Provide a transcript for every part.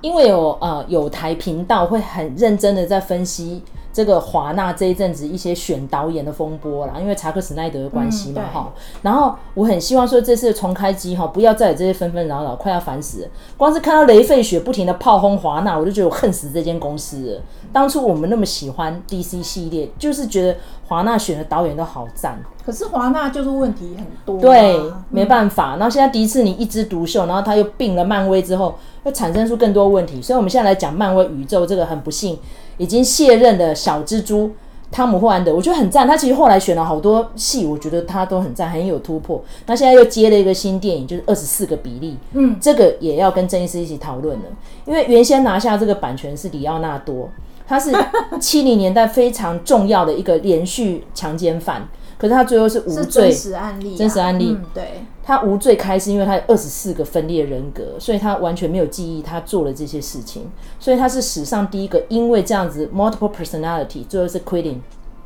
因为有呃有台频道会很认真的在分析。这个华纳这一阵子一些选导演的风波啦，因为查克史奈德的关系嘛，哈、嗯。然后我很希望说这次的重开机哈，不要再有这些纷纷扰扰，快要烦死了。光是看到雷费雪不停的炮轰华纳，我就觉得我恨死这间公司了。当初我们那么喜欢 DC 系列，就是觉得华纳选的导演都好赞。可是华纳就是问题很多，对，没办法。然后现在迪士尼一枝独秀，然后他又并了漫威之后，又产生出更多问题。所以我们现在来讲漫威宇宙这个很不幸。已经卸任的小蜘蛛汤姆·霍兰德，我觉得很赞。他其实后来选了好多戏，我觉得他都很赞，很有突破。那现在又接了一个新电影，就是二十四个比例，嗯，这个也要跟郑医师一起讨论了。因为原先拿下这个版权是里奥纳多，他是 七零年代非常重要的一个连续强奸犯。可是他最后是无罪，真实案例，真实案例。嗯、对，他无罪开是因为他有二十四个分裂人格，所以他完全没有记忆，他做了这些事情，所以他是史上第一个因为这样子 multiple personality 最后是 quitting，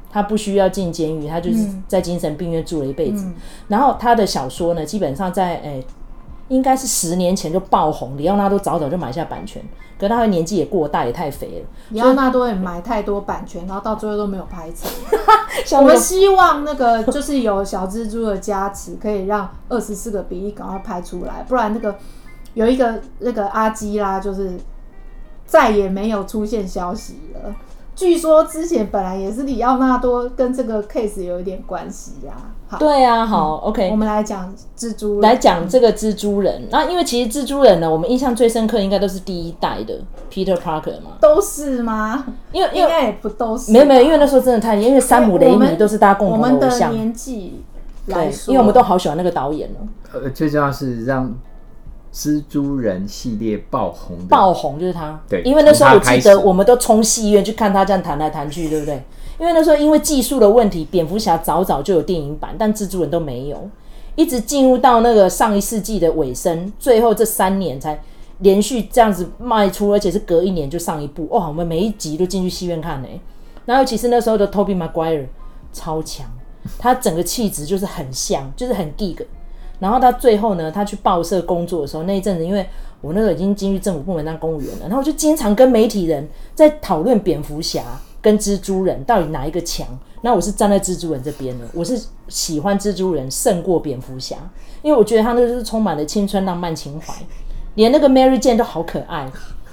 他不需要进监狱，他就是在精神病院住了一辈子。嗯、然后他的小说呢，基本上在诶。欸应该是十年前就爆红，李奥纳多早早就买下版权，可是他的年纪也过大，也太肥了。李奥纳多也买太多版权，然后到最后都没有拍成。我们希望那个就是有小蜘蛛的加持，可以让二十四个比利赶快拍出来，不然那个有一个那个阿基拉就是再也没有出现消息了。据说之前本来也是李奥纳多跟这个 case 有一点关系啊。好对啊，好、嗯、OK，我们来讲蜘蛛人，来讲这个蜘蛛人。那因为其实蜘蛛人呢，我们印象最深刻应该都是第一代的 Peter Parker 嘛。都是吗？因为应该也不都是。没有没有，因为那时候真的太，因为山姆雷米都是大家共同的偶像。我们的年纪来说，因为我们都好喜欢那个导演了。呃，最重要是让。蜘蛛人系列爆红，爆红就是他。对，因为那时候我记得我们都冲戏院去看他这样弹来弹去，对不对？因为那时候因为技术的问题，蝙蝠侠早早就有电影版，但蜘蛛人都没有，一直进入到那个上一世纪的尾声，最后这三年才连续这样子卖出，而且是隔一年就上一部。哇，我们每一集都进去戏院看呢。然后其实那时候的 Tobey Maguire 超强，他整个气质就是很像，就是很 geek。然后他最后呢，他去报社工作的时候，那一阵子，因为我那个已经进入政府部门当公务员了，然后我就经常跟媒体人在讨论蝙蝠侠跟蜘蛛人到底哪一个强。那我是站在蜘蛛人这边的，我是喜欢蜘蛛人胜过蝙蝠侠，因为我觉得他那个是充满了青春浪漫情怀，连那个 Mary Jane 都好可爱。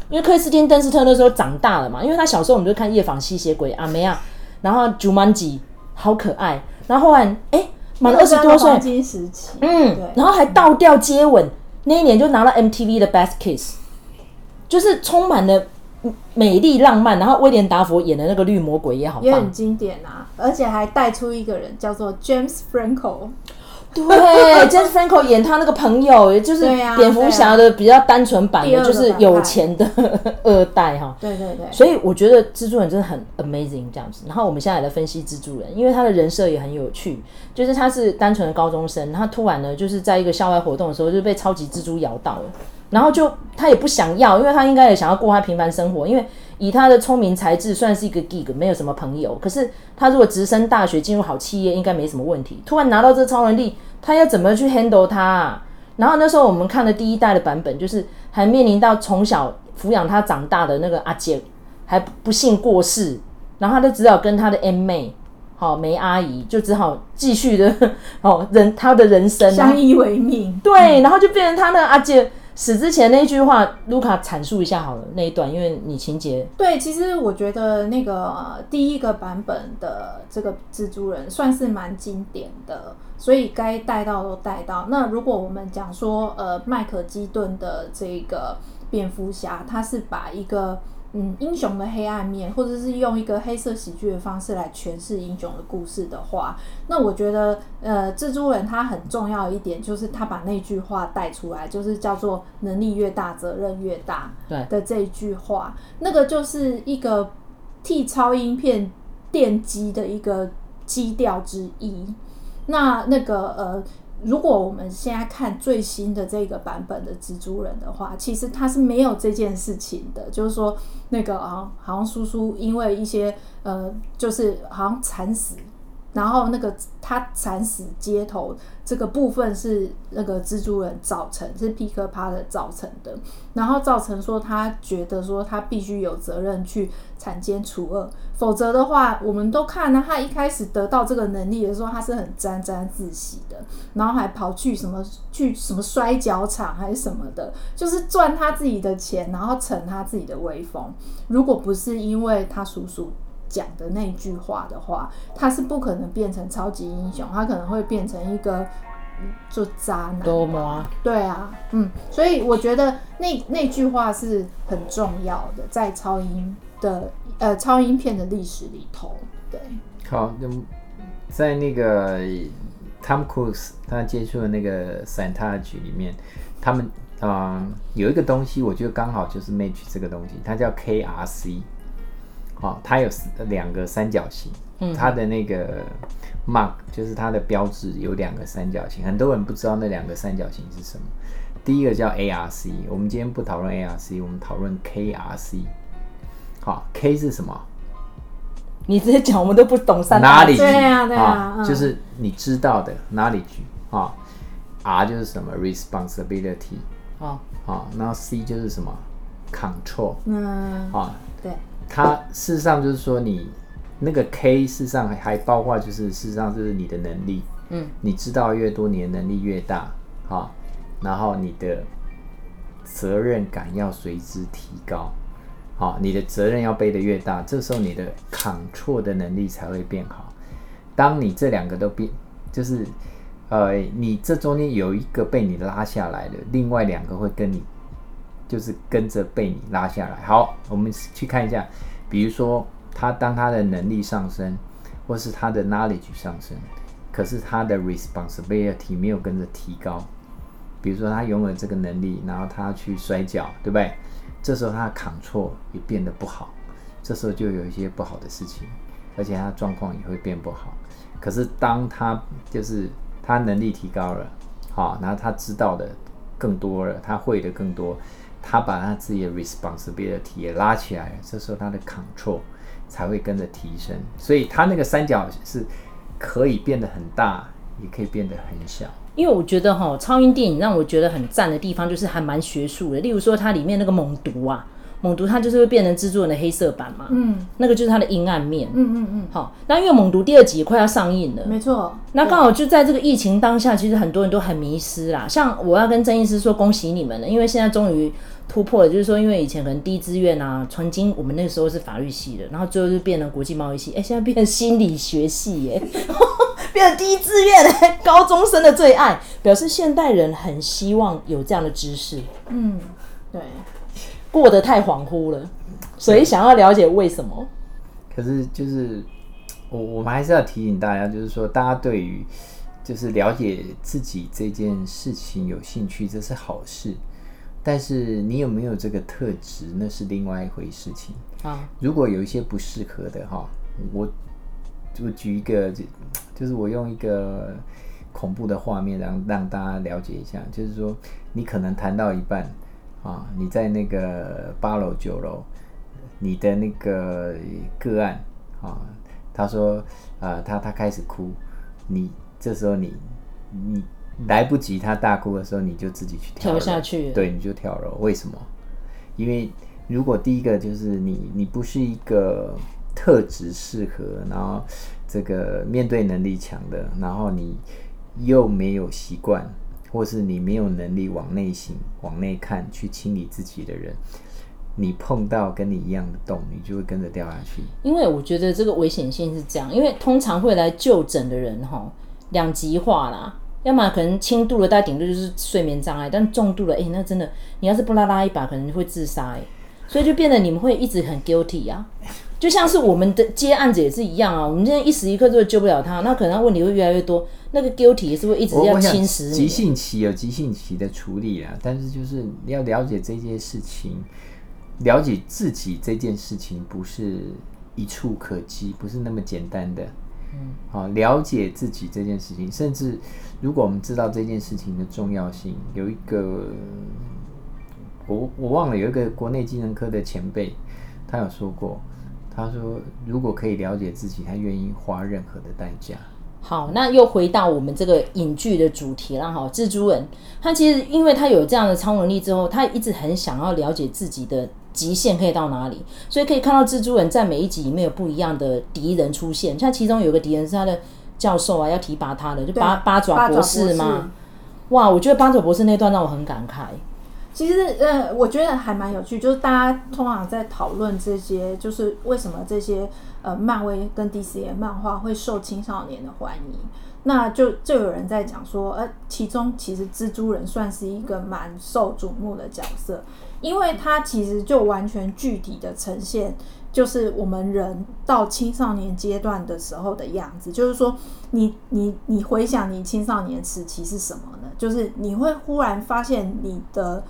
因为克里斯汀邓斯特那时候长大了嘛，因为他小时候我们就看夜访吸血鬼阿梅亚，然后 Jumanji 好可爱，然后后来哎。欸满二十多岁，黄金时期，嗯，对然后还倒吊接吻，那一年就拿了 MTV 的 Best Kiss，就是充满了美丽浪漫。然后威廉达佛演的那个绿魔鬼也好棒，也很经典啊，而且还带出一个人叫做 James Franco。对，James Franco 演他那个朋友，也就是蝙蝠侠的比较单纯版的，就是有钱的二代哈。对对对。所以我觉得蜘蛛人真的很 amazing 这样子。然后我们现在来分析蜘蛛人，因为他的人设也很有趣，就是他是单纯的高中生，他突然呢就是在一个校外活动的时候就被超级蜘蛛咬到了，然后就他也不想要，因为他应该也想要过他平凡生活，因为。以他的聪明才智，算是一个 geek，没有什么朋友。可是他如果直升大学，进入好企业，应该没什么问题。突然拿到这超能力，他要怎么去 handle 他啊？然后那时候我们看的第一代的版本，就是还面临到从小抚养他长大的那个阿姐还不幸过世，然后他就只好跟他的 M 妹，好梅阿姨，就只好继续的哦人他的人生相依为命。对，然后就变成他那个阿姐。死之前那句话，卢卡阐述一下好了那一段，因为你情节。对，其实我觉得那个、第一个版本的这个蜘蛛人算是蛮经典的，所以该带到都带到。那如果我们讲说，呃，麦可基顿的这个蝙蝠侠，他是把一个。嗯，英雄的黑暗面，或者是用一个黑色喜剧的方式来诠释英雄的故事的话，那我觉得，呃，蜘蛛人他很重要一点就是他把那句话带出来，就是叫做“能力越大，责任越大”的这一句话，那个就是一个替超英片奠基的一个基调之一。那那个呃。如果我们现在看最新的这个版本的蜘蛛人的话，其实他是没有这件事情的，就是说那个啊，好像叔叔因为一些呃，就是好像惨死，然后那个他惨死街头这个部分是那个蜘蛛人造成，是皮克帕的造成的，然后造成说他觉得说他必须有责任去铲奸除恶，否则的话，我们都看呢，他一开始得到这个能力的时候，他是很沾沾自喜的，然后还跑去什么去什么摔跤场还是什么的，就是赚他自己的钱，然后逞他自己的威风。如果不是因为他叔叔。讲的那句话的话，他是不可能变成超级英雄，他可能会变成一个就渣男。多么？对啊，嗯，所以我觉得那那句话是很重要的，在超英的呃超英片的历史里头。对，好，那在那个 Tom Cruise 他接触的那个 Scientology 里面，他们啊、呃、有一个东西，我觉得刚好就是 match 这个东西，它叫 KRC。哦，它有两个三角形，嗯它的那个 mark 就是它的标志有两个三角形，很多人不知道那两个三角形是什么。第一个叫 ARC，我们今天不讨论 ARC，我们讨论 KRC。好，K 是什么？你直接讲，我们都不懂三哪里？对啊，对啊，嗯、就是你知道的 knowledge 啊。R 就是什么？responsibility。哦，好，然后 C 就是什么？control。嗯，啊，对。它事实上就是说，你那个 K 事实上还包括就是事实上就是你的能力，嗯，你知道越多，你的能力越大，好，然后你的责任感要随之提高，好，你的责任要背得越大，这时候你的 control 的能力才会变好。当你这两个都变，就是呃，你这中间有一个被你拉下来的，另外两个会跟你。就是跟着被你拉下来。好，我们去看一下，比如说他当他的能力上升，或是他的 knowledge 上升，可是他的 responsibility 没有跟着提高。比如说他拥有这个能力，然后他去摔跤，对不对？这时候他的 control 也变得不好，这时候就有一些不好的事情，而且他状况也会变不好。可是当他就是他能力提高了，好，然后他知道的更多了，他会的更多。他把他自己的 responsibility 也拉起来，这时候他的 control 才会跟着提升。所以他那个三角是可以变得很大，也可以变得很小。因为我觉得哈，超英电影让我觉得很赞的地方就是还蛮学术的。例如说，它里面那个猛毒啊。猛毒它就是会变成蜘蛛人的黑色版嘛，嗯，那个就是它的阴暗面，嗯嗯嗯。好，那因为猛毒第二集也快要上映了，没错。那刚好就在这个疫情当下，其实很多人都很迷失啦。像我要跟郑医师说恭喜你们了，因为现在终于突破了，就是说因为以前可能第一志愿啊，曾经我们那个时候是法律系的，然后最后就变成国际贸易系，哎、欸，现在变成心理学系耶，变成第一志愿，高中生的最爱，表示现代人很希望有这样的知识。嗯，对。过得太恍惚了，所以想要了解为什么。可是就是我我们还是要提醒大家，就是说大家对于就是了解自己这件事情有兴趣，这是好事。但是你有没有这个特质，那是另外一回事情啊。如果有一些不适合的哈，我我举一个，就就是我用一个恐怖的画面让让大家了解一下，就是说你可能谈到一半。啊，你在那个八楼九楼，你的那个个案啊，他说啊，他他开始哭，你这时候你你来不及他大哭的时候，你就自己去跳，跳下去，对，你就跳楼。为什么？因为如果第一个就是你你不是一个特质适合，然后这个面对能力强的，然后你又没有习惯。或是你没有能力往内心、往内看、去清理自己的人，你碰到跟你一样的洞，你就会跟着掉下去。因为我觉得这个危险性是这样，因为通常会来就诊的人哈，两极化啦，要么可能轻度的，大概顶多就是睡眠障碍，但重度的，哎、欸，那真的，你要是不拉拉一把，可能会自杀，哎，所以就变得你们会一直很 guilty 啊。就像是我们的接案子也是一样啊，我们现在一时一刻都救不了他，那可能问题会越来越多，那个 guilty 也是会一直要侵蚀你。急性期有急性期的处理啊，但是就是你要了解这件事情，了解自己这件事情不是一触可及，不是那么简单的。嗯，好，了解自己这件事情，甚至如果我们知道这件事情的重要性，有一个我我忘了有一个国内精神科的前辈，他有说过。他说如果可以了解自己，他愿意花任何的代价。好，那又回到我们这个影剧的主题了哈。蜘蛛人他其实因为他有这样的超能力之后，他一直很想要了解自己的极限可以到哪里，所以可以看到蜘蛛人在每一集里面有不一样的敌人出现。像其中有个敌人是他的教授啊，要提拔他的，就八八爪博士嘛。哇，我觉得八爪博士那段让我很感慨。其实，呃，我觉得还蛮有趣，就是大家通常在讨论这些，就是为什么这些呃漫威跟 DC 的漫画会受青少年的欢迎，那就就有人在讲说，呃，其中其实蜘蛛人算是一个蛮受瞩目的角色，因为他其实就完全具体的呈现，就是我们人到青少年阶段的时候的样子，就是说，你你你回想你青少年时期是什么呢？就是你会忽然发现你的。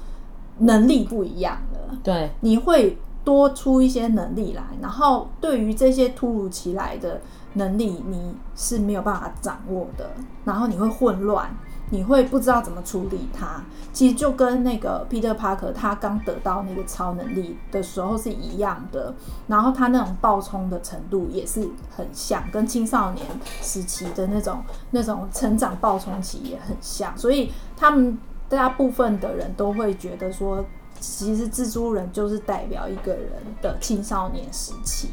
能力不一样了，对，你会多出一些能力来，然后对于这些突如其来的能力，你是没有办法掌握的，然后你会混乱，你会不知道怎么处理它。其实就跟那个 Peter Parker 他刚得到那个超能力的时候是一样的，然后他那种暴冲的程度也是很像，跟青少年时期的那种那种成长暴冲期也很像，所以他们。大部分的人都会觉得说，其实蜘蛛人就是代表一个人的青少年时期。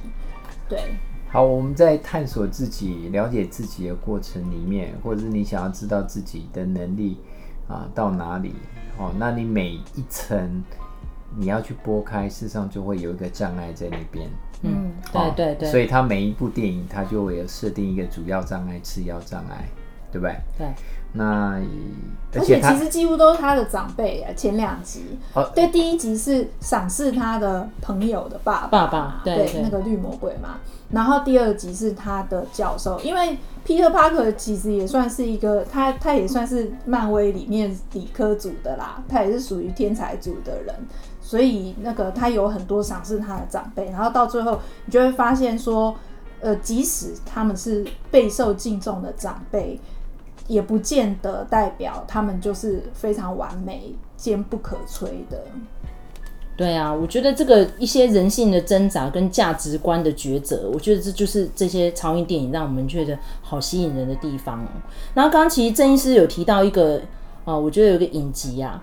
对，好，我们在探索自己、了解自己的过程里面，或者是你想要知道自己的能力啊到哪里哦，那你每一层你要去拨开，事实上就会有一个障碍在那边。嗯，对对对。所以他每一部电影，他就会有设定一个主要障碍、次要障碍，对不对？对。那而且其实几乎都是他的长辈啊，前两集，哦，对，第一集是赏识他的朋友的爸爸，爸爸，对，对，那个绿魔鬼嘛。然后第二集是他的教授，因为 Peter Parker 其实也算是一个，他他也算是漫威里面理科组的啦，他也是属于天才组的人，所以那个他有很多赏识他的长辈。然后到最后，你就会发现说，呃，即使他们是备受敬重的长辈。也不见得代表他们就是非常完美坚不可摧的。对啊，我觉得这个一些人性的挣扎跟价值观的抉择，我觉得这就是这些超英电影让我们觉得好吸引人的地方。然后刚刚其实郑医师有提到一个啊，我觉得有个影集啊，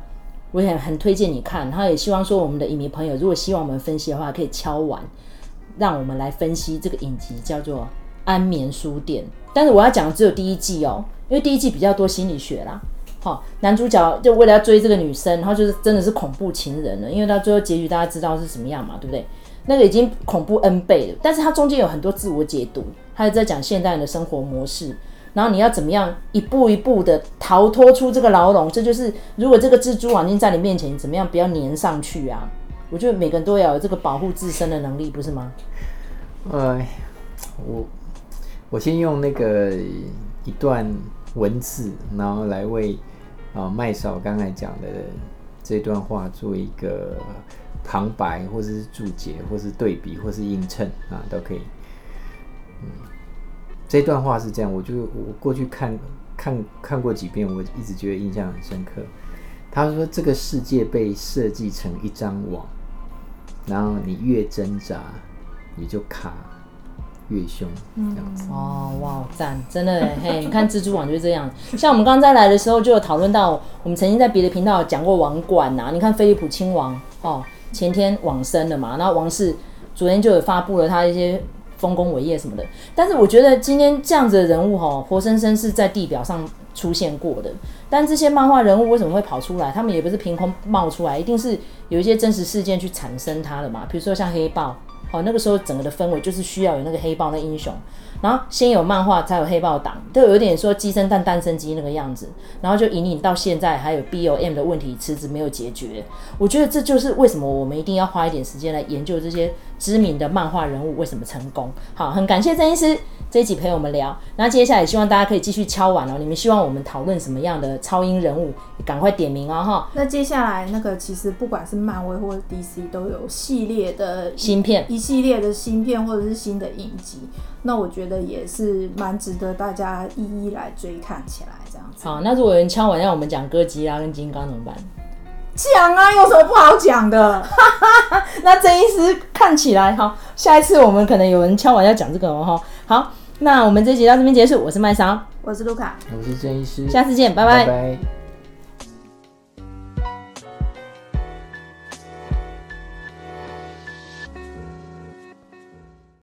我也很推荐你看。他也希望说我们的影迷朋友如果希望我们分析的话，可以敲完，让我们来分析这个影集，叫做《安眠书店》。但是我要讲的只有第一季哦。因为第一季比较多心理学啦，好，男主角就为了要追这个女生，然后就是真的是恐怖情人了，因为到最后结局大家知道是什么样嘛，对不对？那个已经恐怖 N 倍了，但是它中间有很多自我解读，他也在讲现代人的生活模式，然后你要怎么样一步一步的逃脱出这个牢笼，这就是如果这个蜘蛛网已经在你面前，怎么样不要粘上去啊？我觉得每个人都要有这个保护自身的能力，不是吗？呃，我 我先用那个。一段文字，然后来为啊麦嫂刚才讲的这段话做一个旁白，或者是注解，或是对比，或是映衬啊，都可以。嗯，这段话是这样，我就我过去看看看过几遍，我一直觉得印象很深刻。他说：“这个世界被设计成一张网，然后你越挣扎，你就卡。”越凶，这样子哦，哇，赞，真的嘿！你看蜘蛛网就是这样。像我们刚才来的时候，就有讨论到，我们曾经在别的频道讲过网管呐。你看菲利普亲王哦，前天往生了嘛，然后王室昨天就有发布了他一些丰功伟业什么的。但是我觉得今天这样子的人物哈，活生生是在地表上出现过的。但这些漫画人物为什么会跑出来？他们也不是凭空冒出来，一定是有一些真实事件去产生他的嘛。比如说像黑豹。好，那个时候整个的氛围就是需要有那个黑豹那英雄，然后先有漫画才有黑豹党，都有点说鸡生蛋蛋生鸡那个样子，然后就引领到现在还有 BOM 的问题迟迟没有解决。我觉得这就是为什么我们一定要花一点时间来研究这些知名的漫画人物为什么成功。好，很感谢曾医师。这一集陪我们聊，那接下来希望大家可以继续敲碗哦。你们希望我们讨论什么样的超英人物，赶快点名哦哈。那接下来那个其实不管是漫威或者 DC 都有系列的芯片，一系列的芯片或者是新的影集，那我觉得也是蛮值得大家一一来追看起来这样子。好，那如果有人敲碗让我们讲哥吉拉跟金刚怎么办？讲啊，有什么不好讲的？那郑医师看起来哈下一次我们可能有人敲完要讲这个哦哈。好，那我们这集到这边结束。我是麦桑，我是卢卡，我是郑医师，下次见，拜拜。拜拜。